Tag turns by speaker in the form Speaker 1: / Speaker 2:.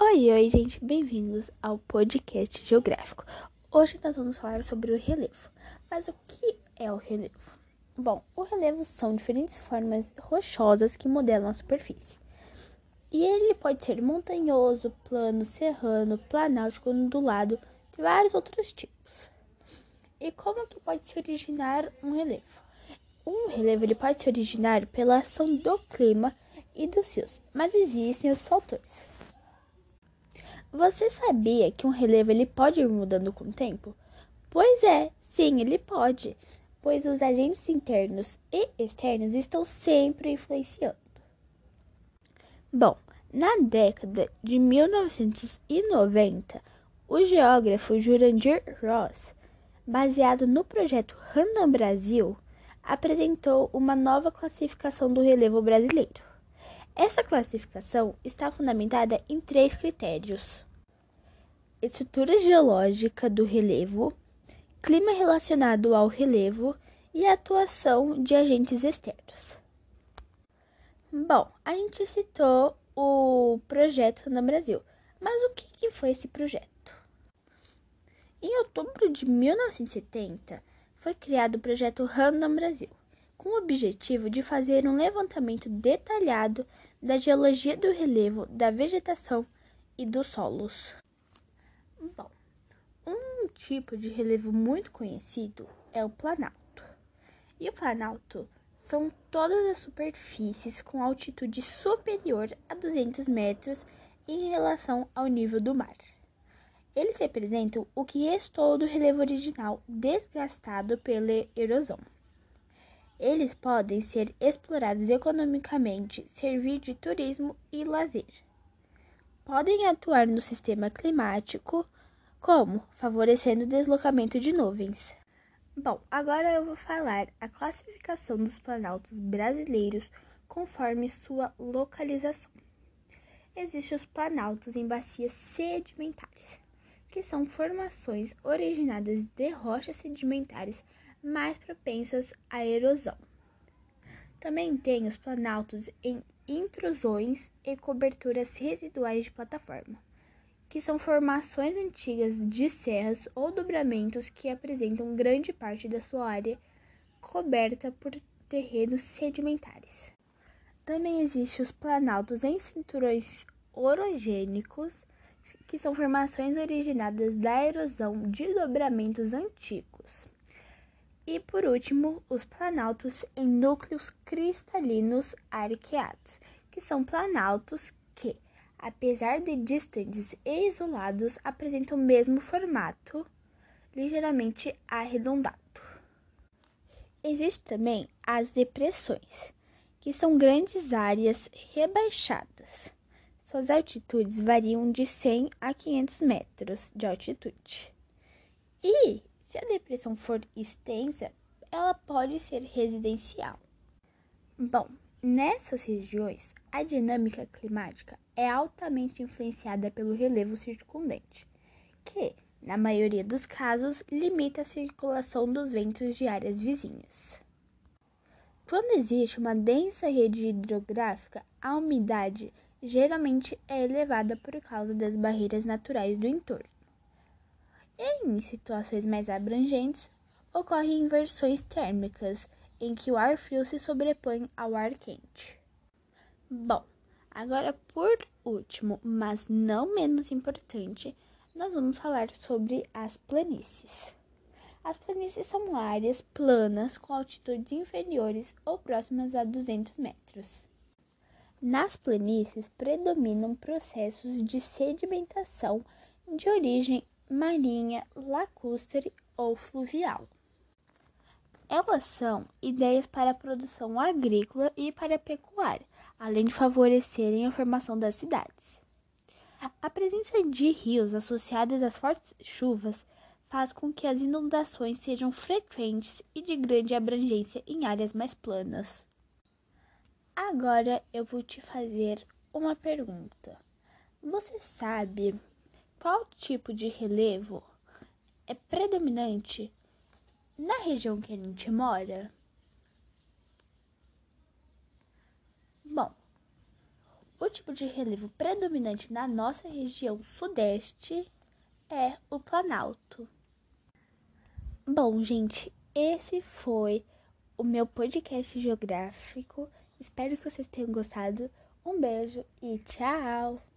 Speaker 1: Oi, oi, gente, bem-vindos ao podcast geográfico. Hoje nós vamos falar sobre o relevo. Mas o que é o relevo? Bom, o relevo são diferentes formas rochosas que modelam a superfície. E ele pode ser montanhoso, plano, serrano, planáltico, ondulado, e vários outros tipos. E como que pode se originar um relevo? Um relevo ele pode se originar pela ação do clima e dos rios, mas existem os fatores. Você sabia que um relevo ele pode ir mudando com o tempo? Pois é, sim, ele pode, pois os agentes internos e externos estão sempre influenciando. Bom, na década de 1990, o geógrafo Jurandir Ross, baseado no projeto Random Brasil, apresentou uma nova classificação do relevo brasileiro. Essa classificação está fundamentada em três critérios: estrutura geológica do relevo, clima relacionado ao relevo e atuação de agentes externos. Bom, a gente citou o projeto no Brasil, mas o que, que foi esse projeto? Em outubro de 1970, foi criado o projeto Random Brasil, com o objetivo de fazer um levantamento detalhado da geologia do relevo, da vegetação e dos solos. Bom, um tipo de relevo muito conhecido é o planalto. E o planalto são todas as superfícies com altitude superior a 200 metros em relação ao nível do mar. Eles representam o que restou do relevo original desgastado pela erosão. Eles podem ser explorados economicamente, servir de turismo e lazer. Podem atuar no sistema climático, como favorecendo o deslocamento de nuvens. Bom, agora eu vou falar a classificação dos planaltos brasileiros conforme sua localização. Existem os planaltos em bacias sedimentares, que são formações originadas de rochas sedimentares mais propensas à erosão. Também tem os planaltos em intrusões e coberturas residuais de plataforma, que são formações antigas de serras ou dobramentos que apresentam grande parte da sua área coberta por terrenos sedimentares. Também existem os planaltos em cinturões orogênicos, que são formações originadas da erosão de dobramentos antigos. E por último, os planaltos em núcleos cristalinos arqueados, que são planaltos que, apesar de distantes e isolados, apresentam o mesmo formato, ligeiramente arredondado. Existem também as depressões, que são grandes áreas rebaixadas. Suas altitudes variam de 100 a 500 metros de altitude. E se a depressão for extensa, ela pode ser residencial. Bom, nessas regiões, a dinâmica climática é altamente influenciada pelo relevo circundante, que, na maioria dos casos, limita a circulação dos ventos de áreas vizinhas. Quando existe uma densa rede hidrográfica, a umidade geralmente é elevada por causa das barreiras naturais do entorno. Em situações mais abrangentes, ocorrem inversões térmicas, em que o ar frio se sobrepõe ao ar quente. Bom, agora por último, mas não menos importante, nós vamos falar sobre as planícies. As planícies são áreas planas com altitudes inferiores ou próximas a 200 metros. Nas planícies predominam processos de sedimentação de origem marinha, lacustre ou fluvial. Elas são ideias para a produção agrícola e para a pecuária, além de favorecerem a formação das cidades. A presença de rios associados às fortes chuvas faz com que as inundações sejam frequentes e de grande abrangência em áreas mais planas. Agora eu vou te fazer uma pergunta. Você sabe qual tipo de relevo é predominante na região que a gente mora? Bom, o tipo de relevo predominante na nossa região sudeste é o Planalto. Bom, gente, esse foi o meu podcast geográfico. Espero que vocês tenham gostado. Um beijo e tchau!